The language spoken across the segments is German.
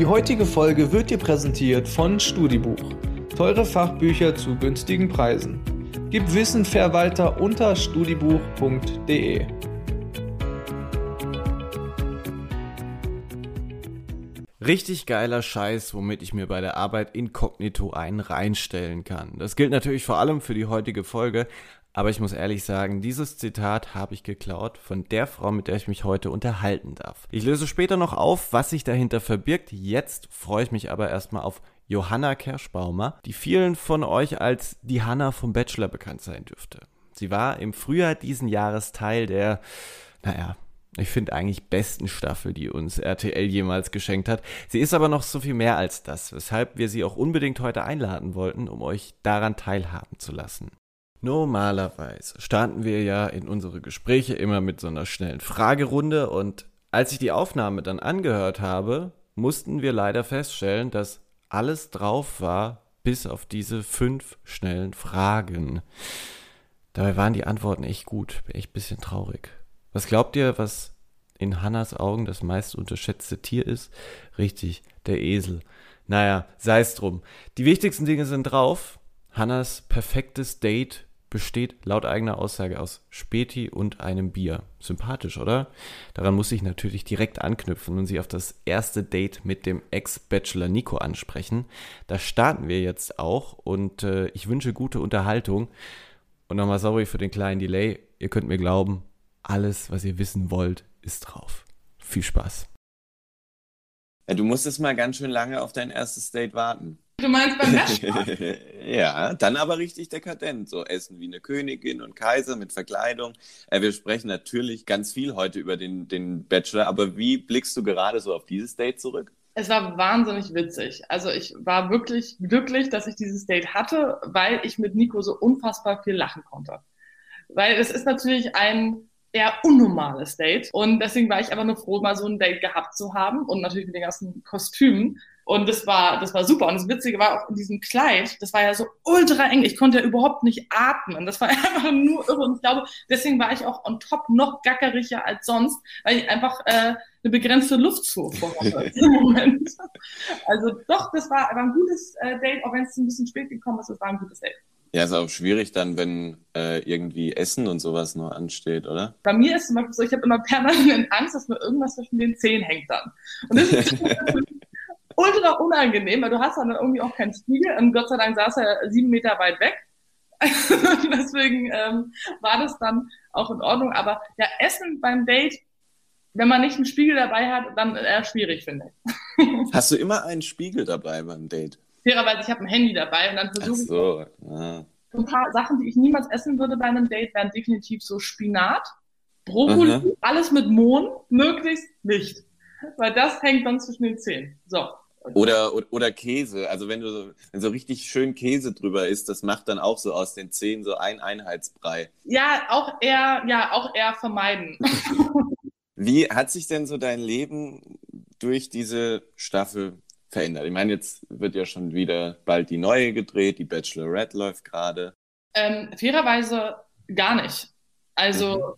Die heutige Folge wird dir präsentiert von Studibuch. Teure Fachbücher zu günstigen Preisen. Gib Wissen Verwalter unter studibuch.de. Richtig geiler Scheiß, womit ich mir bei der Arbeit inkognito einen reinstellen kann. Das gilt natürlich vor allem für die heutige Folge, aber ich muss ehrlich sagen, dieses Zitat habe ich geklaut von der Frau, mit der ich mich heute unterhalten darf. Ich löse später noch auf, was sich dahinter verbirgt. Jetzt freue ich mich aber erstmal auf Johanna Kerschbaumer, die vielen von euch als die Hanna vom Bachelor bekannt sein dürfte. Sie war im Frühjahr diesen Jahres Teil der, naja, ich finde eigentlich besten Staffel, die uns RTL jemals geschenkt hat. Sie ist aber noch so viel mehr als das, weshalb wir sie auch unbedingt heute einladen wollten, um euch daran teilhaben zu lassen. Normalerweise starten wir ja in unsere Gespräche immer mit so einer schnellen Fragerunde und als ich die Aufnahme dann angehört habe, mussten wir leider feststellen, dass alles drauf war, bis auf diese fünf schnellen Fragen. Dabei waren die Antworten echt gut, bin echt ein bisschen traurig. Was glaubt ihr, was in Hannas Augen das meist unterschätzte Tier ist? Richtig, der Esel. Naja, sei es drum. Die wichtigsten Dinge sind drauf. Hannas perfektes Date besteht laut eigener Aussage aus Späti und einem Bier. Sympathisch, oder? Daran muss ich natürlich direkt anknüpfen und sie auf das erste Date mit dem Ex-Bachelor Nico ansprechen. Da starten wir jetzt auch und äh, ich wünsche gute Unterhaltung. Und nochmal sorry für den kleinen Delay. Ihr könnt mir glauben, alles, was ihr wissen wollt, ist drauf. Viel Spaß. Ja, du musstest mal ganz schön lange auf dein erstes Date warten. Du meinst beim Waschbad? ja, dann aber richtig dekadent. So essen wie eine Königin und Kaiser mit Verkleidung. Äh, wir sprechen natürlich ganz viel heute über den, den Bachelor, aber wie blickst du gerade so auf dieses Date zurück? Es war wahnsinnig witzig. Also ich war wirklich glücklich, dass ich dieses Date hatte, weil ich mit Nico so unfassbar viel lachen konnte. Weil es ist natürlich ein eher unnormales Date. Und deswegen war ich aber nur froh, mal so ein Date gehabt zu haben und natürlich mit den ganzen Kostümen. Und das war, das war super. Und das Witzige war auch in diesem Kleid, das war ja so ultra eng. Ich konnte ja überhaupt nicht atmen. Das war einfach nur irre. Und ich glaube, deswegen war ich auch on top noch gackeriger als sonst, weil ich einfach äh, eine begrenzte Luftzufuhr hatte im Moment. Also doch, das war, war ein gutes äh, Date, auch wenn es ein bisschen spät gekommen ist, es war ein gutes Date. Ja, ist auch schwierig dann, wenn äh, irgendwie Essen und sowas noch ansteht, oder? Bei mir ist zum Beispiel so, ich habe immer permanent Angst, dass mir irgendwas zwischen den Zehen hängt dann. Und das ist ultra unangenehm, weil du hast dann irgendwie auch keinen Spiegel und Gott sei Dank saß er sieben Meter weit weg. Deswegen ähm, war das dann auch in Ordnung. Aber ja, Essen beim Date, wenn man nicht einen Spiegel dabei hat, dann eher schwierig, finde ich. Hast du immer einen Spiegel dabei beim Date? fairerweise, ich habe ein Handy dabei und dann versuche so, ich. Ja. Ein paar Sachen, die ich niemals essen würde bei einem Date, wären definitiv so Spinat, Brokkoli, Aha. alles mit Mohn, möglichst nicht. Weil das hängt dann zwischen den Zähnen. So. Oder, oder, oder Käse. Also wenn du so, wenn so richtig schön Käse drüber ist, das macht dann auch so aus den Zähnen so ein Einheitsbrei. Ja, auch eher, ja, auch eher vermeiden. Wie hat sich denn so dein Leben durch diese Staffel verändert? Ich meine, jetzt wird ja schon wieder bald die neue gedreht, die Bachelorette läuft gerade. Ähm, fairerweise gar nicht. Also mhm.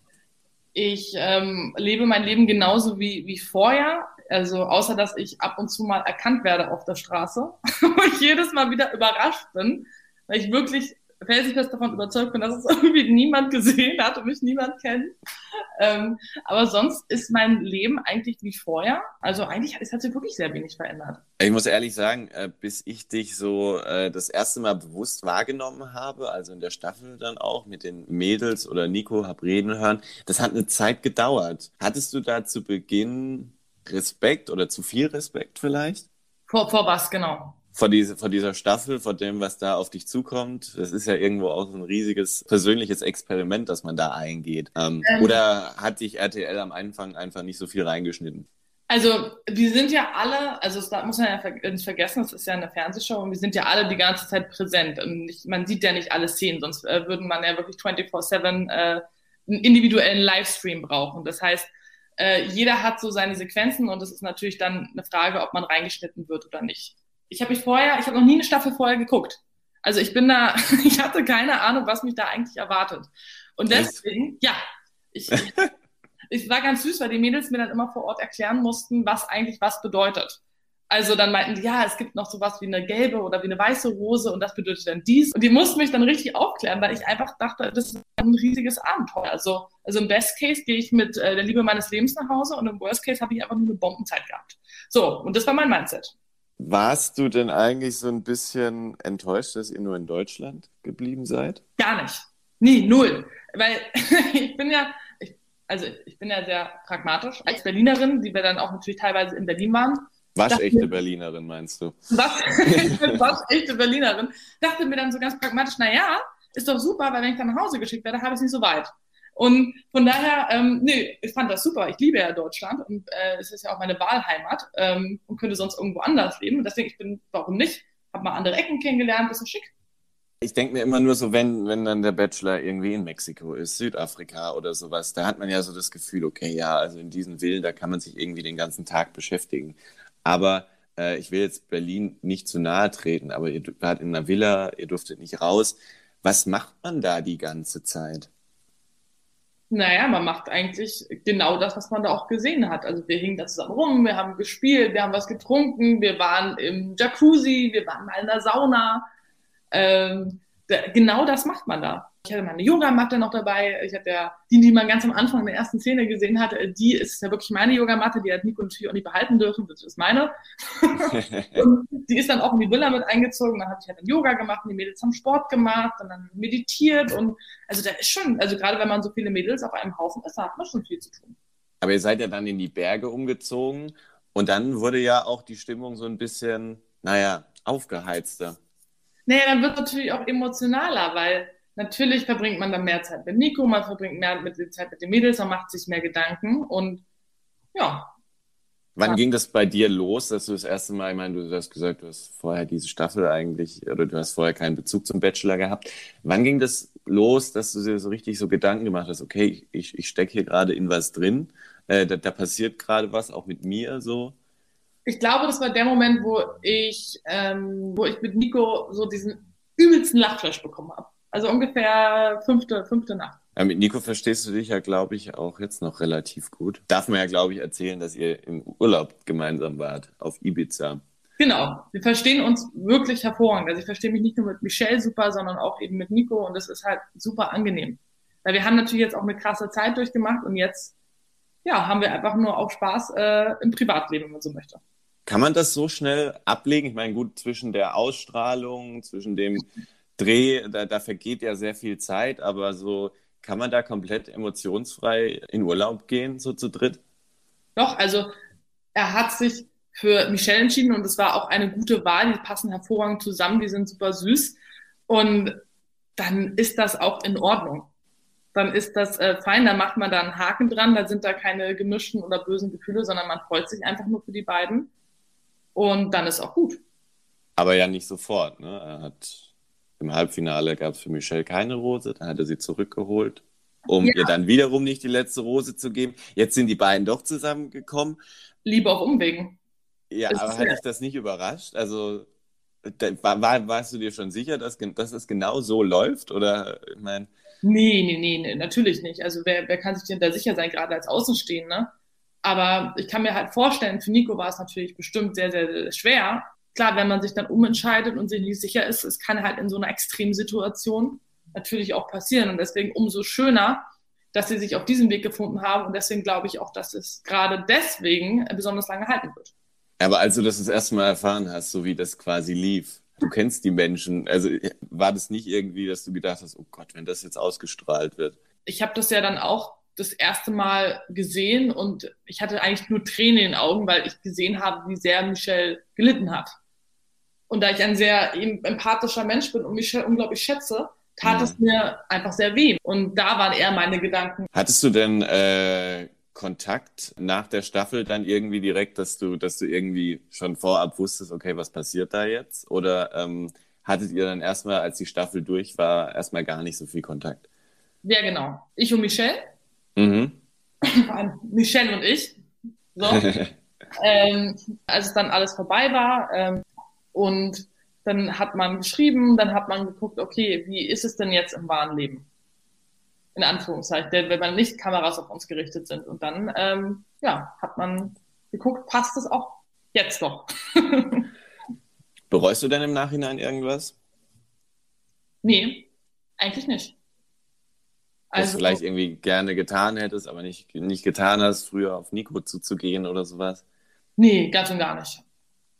ich ähm, lebe mein Leben genauso wie, wie vorher. Also außer dass ich ab und zu mal erkannt werde auf der Straße, wo ich jedes Mal wieder überrascht bin, weil ich wirklich felsenfest davon überzeugt bin, dass es irgendwie niemand gesehen hat und mich niemand kennt. Ähm, aber sonst ist mein Leben eigentlich wie vorher. Also eigentlich es hat sich wirklich sehr wenig verändert. Ich muss ehrlich sagen, äh, bis ich dich so äh, das erste Mal bewusst wahrgenommen habe, also in der Staffel dann auch mit den Mädels oder Nico hab reden hören, das hat eine Zeit gedauert. Hattest du da zu Beginn Respekt oder zu viel Respekt vielleicht? Vor, vor was genau? vor, diese, vor dieser Staffel, vor dem, was da auf dich zukommt. Das ist ja irgendwo auch so ein riesiges persönliches Experiment, das man da eingeht. Ähm, ähm, oder hat dich RTL am Anfang einfach nicht so viel reingeschnitten? Also wir sind ja alle, also das muss man ja nicht vergessen, das ist ja eine Fernsehshow und wir sind ja alle die ganze Zeit präsent. Und nicht, man sieht ja nicht alle Szenen, sonst äh, würden man ja wirklich 24-7 äh, einen individuellen Livestream brauchen. Das heißt, äh, jeder hat so seine Sequenzen und es ist natürlich dann eine Frage, ob man reingeschnitten wird oder nicht ich habe mich vorher, ich habe noch nie eine Staffel vorher geguckt. Also ich bin da, ich hatte keine Ahnung, was mich da eigentlich erwartet. Und deswegen, ja, ich, ich war ganz süß, weil die Mädels mir dann immer vor Ort erklären mussten, was eigentlich was bedeutet. Also dann meinten die, ja, es gibt noch sowas wie eine gelbe oder wie eine weiße Rose und das bedeutet dann dies. Und die mussten mich dann richtig aufklären, weil ich einfach dachte, das ist ein riesiges Abenteuer. Also, also im Best Case gehe ich mit äh, der Liebe meines Lebens nach Hause und im Worst Case habe ich einfach nur eine Bombenzeit gehabt. So, und das war mein Mindset. Warst du denn eigentlich so ein bisschen enttäuscht, dass ihr nur in Deutschland geblieben seid? Gar nicht. Nie, null. Weil ich bin ja, ich, also ich bin ja sehr pragmatisch als Berlinerin, die wir dann auch natürlich teilweise in Berlin waren Waschechte Berlinerin, meinst du? Was, waschechte Berlinerin. Dachte mir dann so ganz pragmatisch, na ja, ist doch super, weil wenn ich dann nach Hause geschickt werde, habe ich es nicht so weit. Und von daher, ähm, nee, ich fand das super. Ich liebe ja Deutschland und äh, es ist ja auch meine Wahlheimat ähm, und könnte sonst irgendwo anders leben. Und deswegen, ich bin, warum nicht? Hab mal andere Ecken kennengelernt, das ist schick. Ich denke mir immer nur so, wenn, wenn dann der Bachelor irgendwie in Mexiko ist, Südafrika oder sowas, da hat man ja so das Gefühl, okay, ja, also in diesen Villen, da kann man sich irgendwie den ganzen Tag beschäftigen. Aber äh, ich will jetzt Berlin nicht zu nahe treten, aber ihr wart in einer Villa, ihr durftet nicht raus. Was macht man da die ganze Zeit? Naja, man macht eigentlich genau das, was man da auch gesehen hat. Also wir hingen da zusammen rum, wir haben gespielt, wir haben was getrunken, wir waren im Jacuzzi, wir waren mal in der Sauna. Ähm, da, genau das macht man da. Ich hatte meine Yogamatte noch dabei. Ich hatte ja die, die man ganz am Anfang in der ersten Szene gesehen hatte, die ist ja wirklich meine Yogamatte. Die hat Nico natürlich auch nicht behalten dürfen. Das ist meine. und die ist dann auch in die Villa mit eingezogen. Dann habe ich halt dann Yoga gemacht, die Mädels haben Sport gemacht und dann meditiert. Und also da ist schon, also gerade wenn man so viele Mädels auf einem Haufen ist, da hat man schon viel zu tun. Aber ihr seid ja dann in die Berge umgezogen und dann wurde ja auch die Stimmung so ein bisschen, naja, aufgeheizter. Naja, dann wird es natürlich auch emotionaler, weil Natürlich verbringt man dann mehr Zeit mit Nico, man verbringt mehr mit Zeit mit den Mädels, man macht sich mehr Gedanken und ja. Wann ja. ging das bei dir los, dass du das erste Mal, ich meine, du hast gesagt, du hast vorher diese Staffel eigentlich, oder du hast vorher keinen Bezug zum Bachelor gehabt. Wann ging das los, dass du dir so richtig so Gedanken gemacht hast, okay, ich, ich stecke hier gerade in was drin, äh, da, da passiert gerade was, auch mit mir so? Ich glaube, das war der Moment, wo ich, ähm, wo ich mit Nico so diesen übelsten Lachflash bekommen habe. Also ungefähr fünfte, fünfte Nacht. Ja, mit Nico verstehst du dich ja, glaube ich, auch jetzt noch relativ gut. Darf man ja, glaube ich, erzählen, dass ihr im Urlaub gemeinsam wart auf Ibiza. Genau, wir verstehen uns wirklich hervorragend. Also ich verstehe mich nicht nur mit Michelle super, sondern auch eben mit Nico und das ist halt super angenehm. Weil wir haben natürlich jetzt auch eine krasse Zeit durchgemacht und jetzt ja, haben wir einfach nur auch Spaß äh, im Privatleben, wenn man so möchte. Kann man das so schnell ablegen? Ich meine, gut, zwischen der Ausstrahlung, zwischen dem Dreh, da, da vergeht ja sehr viel Zeit, aber so kann man da komplett emotionsfrei in Urlaub gehen, so zu dritt? Doch, also er hat sich für Michelle entschieden und es war auch eine gute Wahl. Die passen hervorragend zusammen, die sind super süß. Und dann ist das auch in Ordnung. Dann ist das äh, fein, dann macht man da einen Haken dran, da sind da keine gemischten oder bösen Gefühle, sondern man freut sich einfach nur für die beiden. Und dann ist auch gut. Aber ja nicht sofort, ne? Er hat im Halbfinale gab es für Michelle keine Rose, dann hat er sie zurückgeholt, um ja. ihr dann wiederum nicht die letzte Rose zu geben. Jetzt sind die beiden doch zusammengekommen. Liebe auf Umwegen. Ja, das aber hat dich das nicht überrascht? Also da, war, warst du dir schon sicher, dass, dass es genau so läuft? Oder ich meine. Nee, nee, nee, nee, natürlich nicht. Also wer, wer kann sich denn da sicher sein, gerade als Außenstehender? Aber ich kann mir halt vorstellen, für Nico war es natürlich bestimmt sehr, sehr, sehr schwer, klar, wenn man sich dann umentscheidet und sich nicht sicher ist, es kann halt in so einer Extremsituation natürlich auch passieren. Und deswegen umso schöner, dass sie sich auf diesem Weg gefunden haben. Und deswegen glaube ich auch, dass es gerade deswegen besonders lange halten wird. Aber als du das das erste Mal erfahren hast, so wie das quasi lief, du kennst die Menschen, also war das nicht irgendwie, dass du gedacht hast, oh Gott, wenn das jetzt ausgestrahlt wird? Ich habe das ja dann auch das erste Mal gesehen und ich hatte eigentlich nur Tränen in den Augen, weil ich gesehen habe, wie sehr Michelle gelitten hat. Und da ich ein sehr empathischer Mensch bin und mich unglaublich schätze, tat ja. es mir einfach sehr weh. Und da waren eher meine Gedanken. Hattest du denn äh, Kontakt nach der Staffel dann irgendwie direkt, dass du, dass du irgendwie schon vorab wusstest, okay, was passiert da jetzt? Oder ähm, hattet ihr dann erstmal, als die Staffel durch war, erstmal gar nicht so viel Kontakt? Ja, genau. Ich und Michelle. Mhm. Michelle und ich. So. ähm, als es dann alles vorbei war, ähm, und dann hat man geschrieben, dann hat man geguckt, okay, wie ist es denn jetzt im wahren Leben? In Anführungszeichen, wenn man nicht Kameras auf uns gerichtet sind. Und dann, ähm, ja, hat man geguckt, passt es auch Jetzt noch. Bereust du denn im Nachhinein irgendwas? Nee, eigentlich nicht. Also, du vielleicht irgendwie gerne getan hättest, aber nicht, nicht getan hast, früher auf Nico zuzugehen oder sowas? Nee, ganz und gar nicht.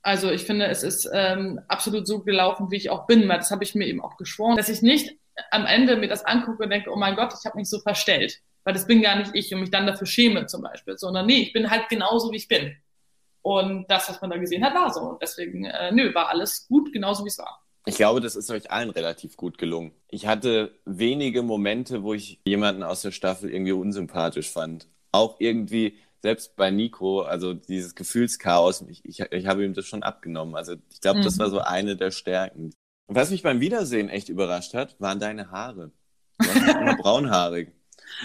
Also ich finde, es ist ähm, absolut so gelaufen, wie ich auch bin. Das habe ich mir eben auch geschworen, dass ich nicht am Ende mir das angucke und denke, oh mein Gott, ich habe mich so verstellt. Weil das bin gar nicht ich und mich dann dafür schäme zum Beispiel. Sondern nee, ich bin halt genauso, wie ich bin. Und das, was man da gesehen hat, war so. Und deswegen, äh, nö, war alles gut, genauso wie es war. Ich glaube, das ist euch allen relativ gut gelungen. Ich hatte wenige Momente, wo ich jemanden aus der Staffel irgendwie unsympathisch fand. Auch irgendwie, selbst bei Nico, also dieses Gefühlschaos, ich, ich, ich habe ihm das schon abgenommen. Also ich glaube, mhm. das war so eine der Stärken. Und was mich beim Wiedersehen echt überrascht hat, waren deine Haare. Du warst immer braunhaarig.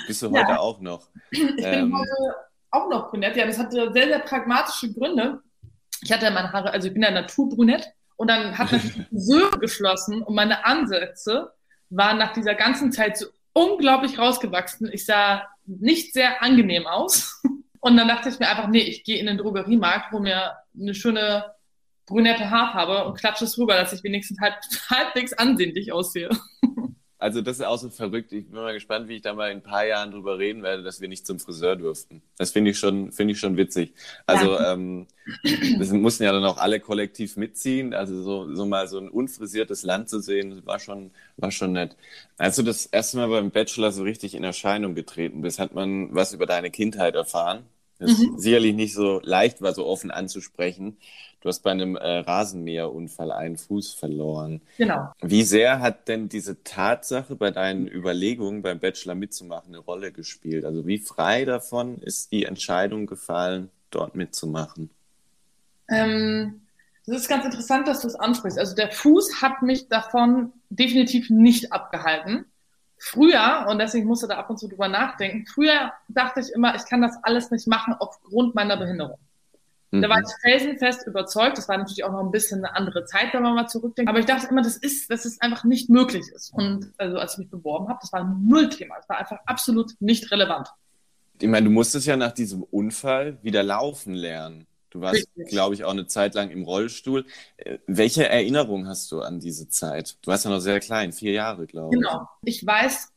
Bist du heute auch noch. Ich ähm, bin heute auch noch brünett. Ja, das hatte sehr, sehr pragmatische Gründe. Ich hatte ja meine Haare, also ich bin ja naturbrünett und dann hat man die Söhne geschlossen und meine Ansätze waren nach dieser ganzen Zeit so unglaublich rausgewachsen. Ich sah nicht sehr angenehm aus. Und dann dachte ich mir einfach, nee, ich gehe in den Drogeriemarkt, wo mir eine schöne brünette Haarfarbe und klatsche es rüber, dass ich wenigstens halb, halbwegs ansehnlich aussehe. Also das ist auch so verrückt. Ich bin mal gespannt, wie ich da mal in ein paar Jahren drüber reden werde, dass wir nicht zum Friseur durften. Das finde ich schon, finde ich schon witzig. Also ja. ähm, das mussten ja dann auch alle kollektiv mitziehen. Also so, so mal so ein unfrisiertes Land zu sehen, war schon, war schon nett. Als du das erste Mal beim Bachelor so richtig in Erscheinung getreten bist, hat man was über deine Kindheit erfahren. Das mhm. sicherlich nicht so leicht war, so offen anzusprechen. Du hast bei einem äh, Rasenmäherunfall einen Fuß verloren. Genau. Wie sehr hat denn diese Tatsache bei deinen Überlegungen beim Bachelor mitzumachen eine Rolle gespielt? Also wie frei davon ist die Entscheidung gefallen, dort mitzumachen? Ähm, das ist ganz interessant, dass du es ansprichst. Also der Fuß hat mich davon definitiv nicht abgehalten. Früher, und deswegen musste da ab und zu drüber nachdenken, früher dachte ich immer, ich kann das alles nicht machen aufgrund meiner Behinderung. Mhm. Da war ich felsenfest überzeugt. Das war natürlich auch noch ein bisschen eine andere Zeit, wenn man mal zurückdenkt. Aber ich dachte immer, das ist, dass es einfach nicht möglich ist. Und also als ich mich beworben habe, das war ein Nullthema. Es war einfach absolut nicht relevant. Ich meine, du musstest ja nach diesem Unfall wieder laufen lernen. Du warst, glaube ich, auch eine Zeit lang im Rollstuhl. Äh, welche Erinnerung hast du an diese Zeit? Du warst ja noch sehr klein, vier Jahre, glaube ich. Genau. Ich weiß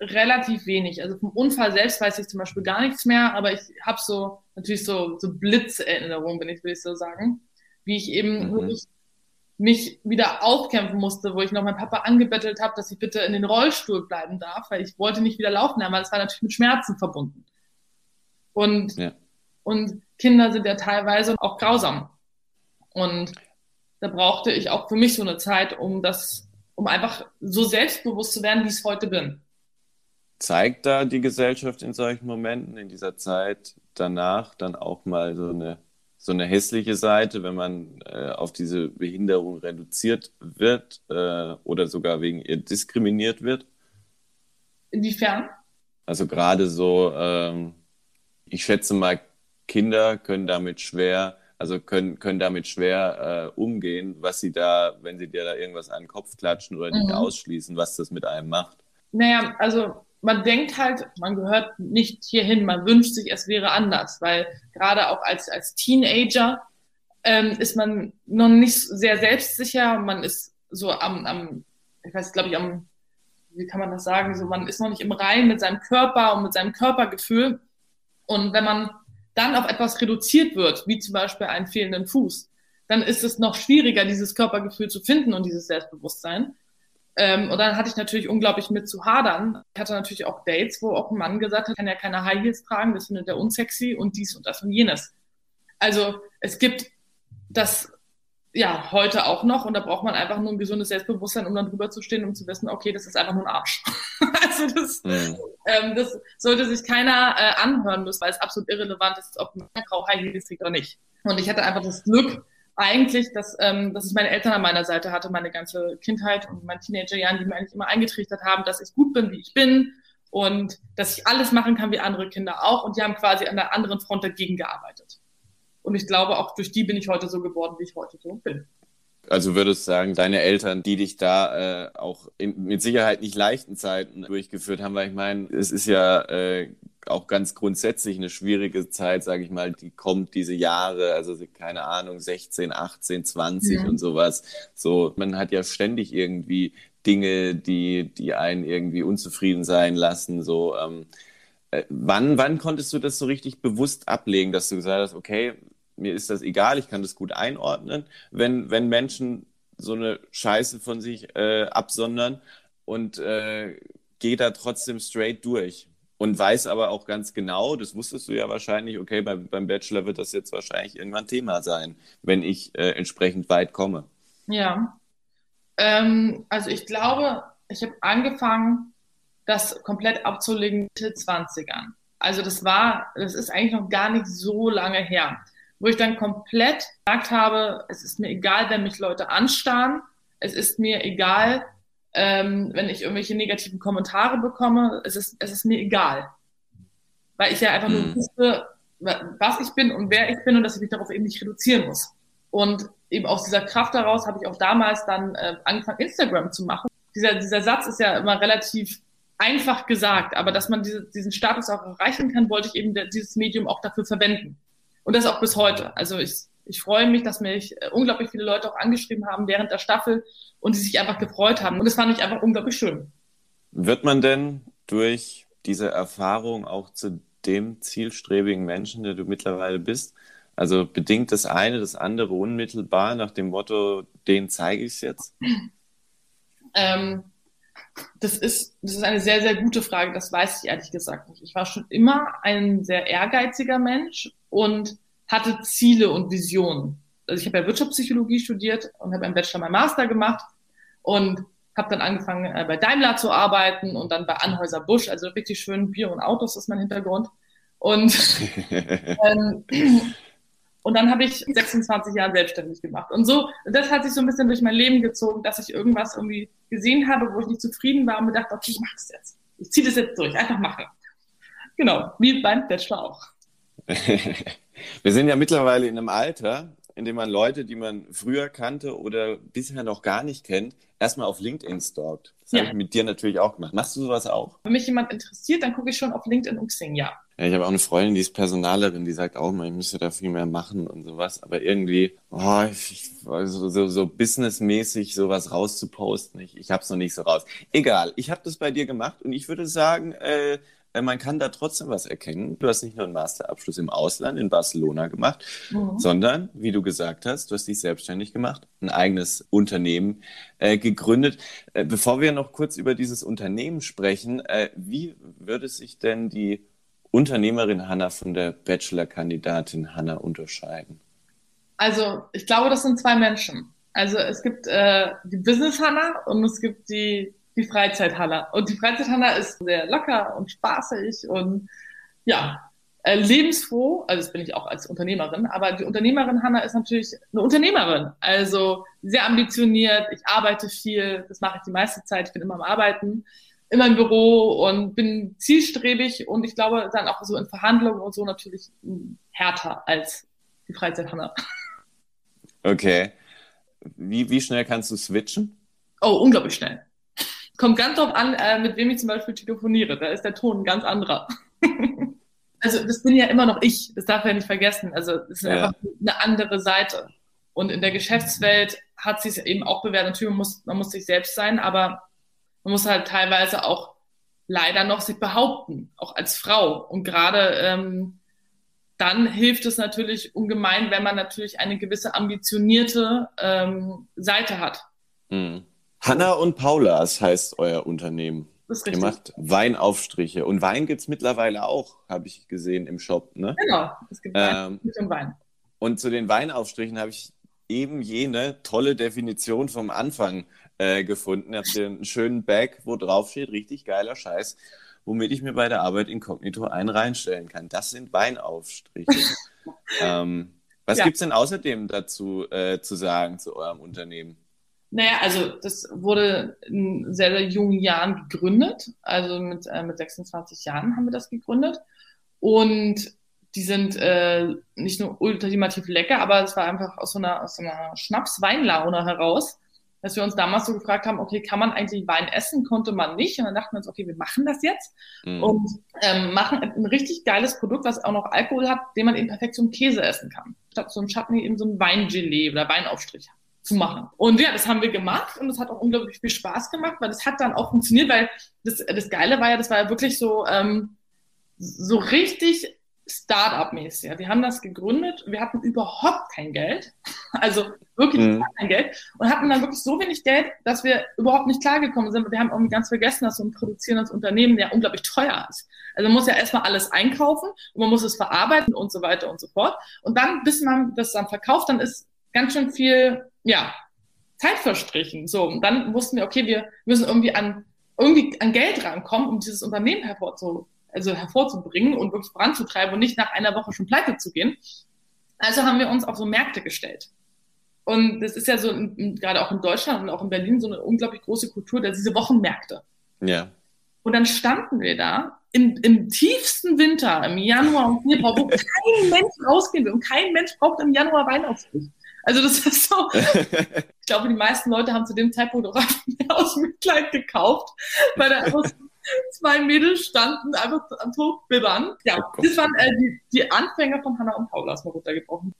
relativ wenig. Also vom Unfall selbst weiß ich zum Beispiel gar nichts mehr, aber ich habe so natürlich so, so Blitzerinnerungen, wenn ich will ich so sagen, wie ich eben mhm. mich wieder aufkämpfen musste, wo ich noch meinen Papa angebettelt habe, dass ich bitte in den Rollstuhl bleiben darf, weil ich wollte nicht wieder laufen, aber das war natürlich mit Schmerzen verbunden. Und, ja. Und Kinder sind ja teilweise auch grausam. Und da brauchte ich auch für mich so eine Zeit, um das, um einfach so selbstbewusst zu werden, wie ich es heute bin zeigt da die Gesellschaft in solchen Momenten, in dieser Zeit danach dann auch mal so eine, so eine hässliche Seite, wenn man äh, auf diese Behinderung reduziert wird äh, oder sogar wegen ihr diskriminiert wird? Inwiefern? Also gerade so, ähm, ich schätze mal, Kinder können damit schwer, also können, können damit schwer äh, umgehen, was sie da, wenn sie dir da irgendwas an den Kopf klatschen oder nicht mhm. ausschließen, was das mit einem macht. Naja, also man denkt halt, man gehört nicht hierhin, man wünscht sich, es wäre anders, weil gerade auch als, als Teenager ähm, ist man noch nicht sehr selbstsicher, man ist so am, am ich weiß, glaube ich, am, wie kann man das sagen, so man ist noch nicht im Rein mit seinem Körper und mit seinem Körpergefühl. Und wenn man dann auf etwas reduziert wird, wie zum Beispiel einen fehlenden Fuß, dann ist es noch schwieriger, dieses Körpergefühl zu finden und dieses Selbstbewusstsein. Ähm, und dann hatte ich natürlich unglaublich mit zu hadern. Ich hatte natürlich auch Dates, wo auch ein Mann gesagt hat, kann ja keine High Heels tragen, das findet er unsexy und dies und das und jenes. Also es gibt das ja heute auch noch und da braucht man einfach nur ein gesundes Selbstbewusstsein, um dann drüber zu stehen, um zu wissen, okay, das ist einfach nur ein Arsch. also das, mhm. ähm, das sollte sich keiner äh, anhören müssen, weil es absolut irrelevant ist, ob man Frau High Heels trägt oder nicht. Und ich hatte einfach das Glück, eigentlich, dass, ähm, dass ich meine Eltern an meiner Seite hatte, meine ganze Kindheit und meine Teenagerjahren, die mir eigentlich immer eingetrichtert haben, dass ich gut bin, wie ich bin und dass ich alles machen kann wie andere Kinder auch. Und die haben quasi an der anderen Front dagegen gearbeitet. Und ich glaube, auch durch die bin ich heute so geworden, wie ich heute so bin. Also würdest du sagen, deine Eltern, die dich da äh, auch in, mit Sicherheit nicht leichten Zeiten durchgeführt haben, weil ich meine, es ist ja äh, auch ganz grundsätzlich eine schwierige Zeit, sage ich mal, die kommt diese Jahre, also keine Ahnung, 16, 18, 20 mhm. und sowas. So, man hat ja ständig irgendwie Dinge, die, die einen irgendwie unzufrieden sein lassen. So, ähm, äh, wann, wann konntest du das so richtig bewusst ablegen, dass du gesagt hast, okay, mir ist das egal, ich kann das gut einordnen, wenn, wenn Menschen so eine Scheiße von sich äh, absondern und äh, gehe da trotzdem straight durch und weiß aber auch ganz genau, das wusstest du ja wahrscheinlich, okay, beim, beim Bachelor wird das jetzt wahrscheinlich irgendwann Thema sein, wenn ich äh, entsprechend weit komme. Ja, ähm, also ich glaube, ich habe angefangen, das komplett abzulegen mit 20ern. Also das war, das ist eigentlich noch gar nicht so lange her, wo ich dann komplett gesagt habe, es ist mir egal, wenn mich Leute anstarren, es ist mir egal, ähm, wenn ich irgendwelche negativen Kommentare bekomme, es ist, es ist mir egal. Weil ich ja einfach nur mhm. wusste, was ich bin und wer ich bin und dass ich mich darauf eben nicht reduzieren muss. Und eben aus dieser Kraft daraus habe ich auch damals dann äh, angefangen, Instagram zu machen. Dieser, dieser Satz ist ja immer relativ einfach gesagt, aber dass man diese, diesen Status auch erreichen kann, wollte ich eben dieses Medium auch dafür verwenden. Und das auch bis heute. Also ich, ich freue mich, dass mich äh, unglaublich viele Leute auch angeschrieben haben während der Staffel und die sich einfach gefreut haben. Und das fand ich einfach unglaublich schön. Wird man denn durch diese Erfahrung auch zu dem zielstrebigen Menschen, der du mittlerweile bist? Also bedingt das eine das andere unmittelbar nach dem Motto, den zeige ich es jetzt? Ähm, das, ist, das ist eine sehr, sehr gute Frage. Das weiß ich ehrlich gesagt nicht. Ich war schon immer ein sehr ehrgeiziger Mensch und hatte Ziele und Visionen. Also ich habe ja Wirtschaftspsychologie studiert und habe einen Bachelor, mein Master gemacht und habe dann angefangen äh, bei Daimler zu arbeiten und dann bei Anhäuser Busch, also richtig schön Bier und Autos ist mein Hintergrund. Und ähm, und dann habe ich 26 Jahre selbstständig gemacht. Und so, das hat sich so ein bisschen durch mein Leben gezogen, dass ich irgendwas irgendwie gesehen habe, wo ich nicht zufrieden war und mir dachte, okay, ich mache das jetzt. Ich ziehe das jetzt durch, einfach mache. Genau, wie beim Bachelor auch. Wir sind ja mittlerweile in einem Alter, in dem man Leute, die man früher kannte oder bisher noch gar nicht kennt, erstmal auf LinkedIn stalkt. Das ja. habe ich mit dir natürlich auch gemacht. Machst du sowas auch? Wenn mich jemand interessiert, dann gucke ich schon auf LinkedIn und Xing, ja. Ja, ich habe auch eine Freundin, die ist Personalerin, die sagt auch mal, ich müsste da viel mehr machen und sowas. Aber irgendwie, oh, ich, so, so, so businessmäßig sowas rauszuposten, ich, ich habe es noch nicht so raus. Egal, ich habe das bei dir gemacht und ich würde sagen, äh, äh, man kann da trotzdem was erkennen. Du hast nicht nur einen Masterabschluss im Ausland in Barcelona gemacht, mhm. sondern, wie du gesagt hast, du hast dich selbstständig gemacht, ein eigenes Unternehmen äh, gegründet. Äh, bevor wir noch kurz über dieses Unternehmen sprechen, äh, wie würde sich denn die Unternehmerin Hanna von der Bachelor-Kandidatin Hanna unterscheiden? Also, ich glaube, das sind zwei Menschen. Also, es gibt äh, die Business Hanna und es gibt die, die Freizeit Hanna. Und die Freizeit Hanna ist sehr locker und spaßig und ja, äh, lebensfroh. Also, das bin ich auch als Unternehmerin. Aber die Unternehmerin Hanna ist natürlich eine Unternehmerin. Also, sehr ambitioniert. Ich arbeite viel. Das mache ich die meiste Zeit. Ich bin immer am Arbeiten immer im Büro und bin zielstrebig und ich glaube dann auch so in Verhandlungen und so natürlich härter als die Freizeithanna. Okay. Wie, wie schnell kannst du switchen? Oh, unglaublich schnell. Kommt ganz drauf an, äh, mit wem ich zum Beispiel telefoniere. Da ist der Ton ein ganz anderer. also das bin ja immer noch ich. Das darf man ja nicht vergessen. Also das ist ja. einfach eine andere Seite. Und in der Geschäftswelt hat sich eben auch bewährt. Natürlich muss man muss sich selbst sein, aber man muss halt teilweise auch leider noch sich behaupten, auch als Frau. Und gerade ähm, dann hilft es natürlich ungemein, wenn man natürlich eine gewisse ambitionierte ähm, Seite hat. Mhm. Hanna und Paulas heißt euer Unternehmen. Das ist richtig. Ihr macht Weinaufstriche. Und Wein gibt es mittlerweile auch, habe ich gesehen im Shop. Ne? Genau, es gibt Wein ähm, Wein. Und zu den Weinaufstrichen habe ich eben jene tolle Definition vom Anfang äh, gefunden. Ihr habt einen schönen Bag, wo drauf steht, richtig geiler Scheiß, womit ich mir bei der Arbeit inkognito einen reinstellen kann. Das sind Weinaufstriche. ähm, was ja. es denn außerdem dazu äh, zu sagen zu eurem Unternehmen? Naja, also das wurde in sehr, sehr jungen Jahren gegründet. Also mit, äh, mit 26 Jahren haben wir das gegründet. Und die sind äh, nicht nur ultimativ lecker, aber es war einfach aus so einer, aus so einer Schnaps-Weinlaune heraus dass wir uns damals so gefragt haben, okay, kann man eigentlich Wein essen? Konnte man nicht. Und dann dachten wir uns, okay, wir machen das jetzt mhm. und ähm, machen ein richtig geiles Produkt, was auch noch Alkohol hat, den man eben perfekt zum Käse essen kann. Statt so ein Chutney eben so ein Weingelee oder Weinaufstrich zu machen. Und ja, das haben wir gemacht und es hat auch unglaublich viel Spaß gemacht, weil das hat dann auch funktioniert, weil das, das Geile war ja, das war ja wirklich so, ähm, so richtig Start-up-mäßig. Wir haben das gegründet, wir hatten überhaupt kein Geld, also wirklich mhm. kein Geld und hatten dann wirklich so wenig Geld, dass wir überhaupt nicht klargekommen sind. Wir haben irgendwie ganz vergessen, dass so ein produzierendes Unternehmen ja unglaublich teuer ist. Also man muss ja erstmal alles einkaufen und man muss es verarbeiten und so weiter und so fort. Und dann, bis man das dann verkauft, dann ist ganz schön viel, ja, Zeit verstrichen. So, und dann wussten wir, okay, wir müssen irgendwie an, irgendwie an Geld rankommen, um dieses Unternehmen hervorzuholen also hervorzubringen und wirklich voranzutreiben und nicht nach einer Woche schon pleite zu gehen. Also haben wir uns auf so Märkte gestellt. Und das ist ja so, gerade auch in Deutschland und auch in Berlin, so eine unglaublich große Kultur, dass diese Wochenmärkte. Ja. Und dann standen wir da im, im tiefsten Winter, im Januar und Februar, wo kein Mensch rausgehen will und kein Mensch braucht im Januar Weihnachtspflicht. Also das ist so, ich glaube, die meisten Leute haben zu dem Zeitpunkt auch aus Mitleid gekauft, weil da einfach zwei Mädels standen einfach am Todbibbern. Ja, oh das waren äh, die, die Anfänger von Hannah und Paula, mal runtergebrochen.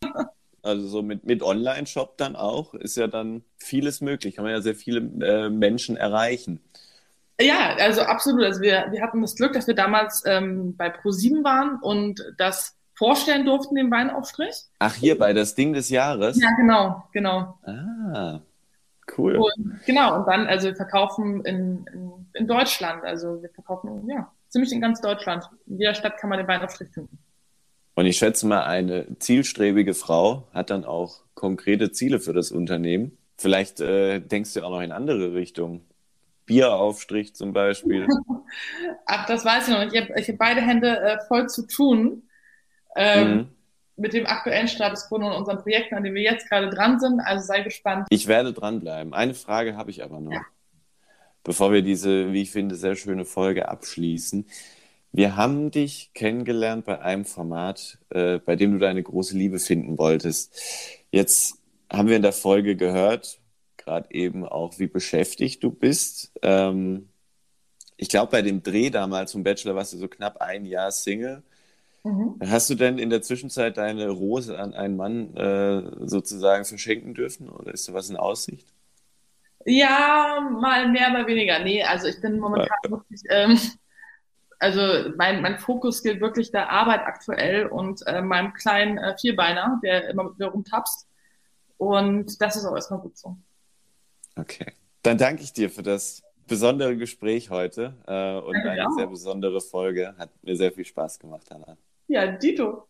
Also so mit, mit Online-Shop dann auch ist ja dann vieles möglich. Kann man ja sehr viele äh, Menschen erreichen. Ja, also absolut. Also wir, wir hatten das Glück, dass wir damals ähm, bei Pro7 waren und das vorstellen durften, den Weinaufstrich. Ach, hier bei das Ding des Jahres? Ja, genau, genau. Ah, cool. Und, genau, und dann, also wir verkaufen in, in, in, Deutschland, also wir verkaufen, ja, ziemlich in ganz Deutschland. In jeder Stadt kann man den Weinaufstrich finden. Und ich schätze mal, eine zielstrebige Frau hat dann auch konkrete Ziele für das Unternehmen. Vielleicht äh, denkst du auch noch in andere Richtungen. Bieraufstrich zum Beispiel. Ach, das weiß ich noch. Ich habe hab beide Hände äh, voll zu tun ähm, mhm. Mit dem aktuellen Status quo und unseren Projekten, an denen wir jetzt gerade dran sind. Also sei gespannt. Ich werde dranbleiben. Eine Frage habe ich aber noch, ja. bevor wir diese, wie ich finde, sehr schöne Folge abschließen. Wir haben dich kennengelernt bei einem Format, äh, bei dem du deine große Liebe finden wolltest. Jetzt haben wir in der Folge gehört, gerade eben auch, wie beschäftigt du bist. Ähm, ich glaube, bei dem Dreh damals zum Bachelor warst du so knapp ein Jahr Single. Mhm. Hast du denn in der Zwischenzeit deine Rose an einen Mann äh, sozusagen verschenken dürfen oder ist da was in Aussicht? Ja, mal mehr, mal weniger. Nee, also ich bin momentan ja. wirklich, ähm, also mein, mein Fokus gilt wirklich der Arbeit aktuell und äh, meinem kleinen äh, Vierbeiner, der immer mit mir rumtapst. Und das ist auch erstmal gut so. Okay. Dann danke ich dir für das besondere Gespräch heute äh, und ja, eine sehr besondere Folge. Hat mir sehr viel Spaß gemacht, Anna. Ja, Dito.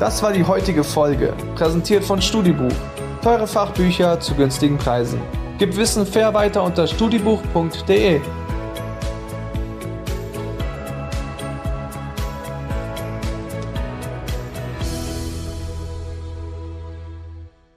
Das war die heutige Folge, präsentiert von Studibuch. Teure Fachbücher zu günstigen Preisen. Gib Wissen fair weiter unter studibuch.de.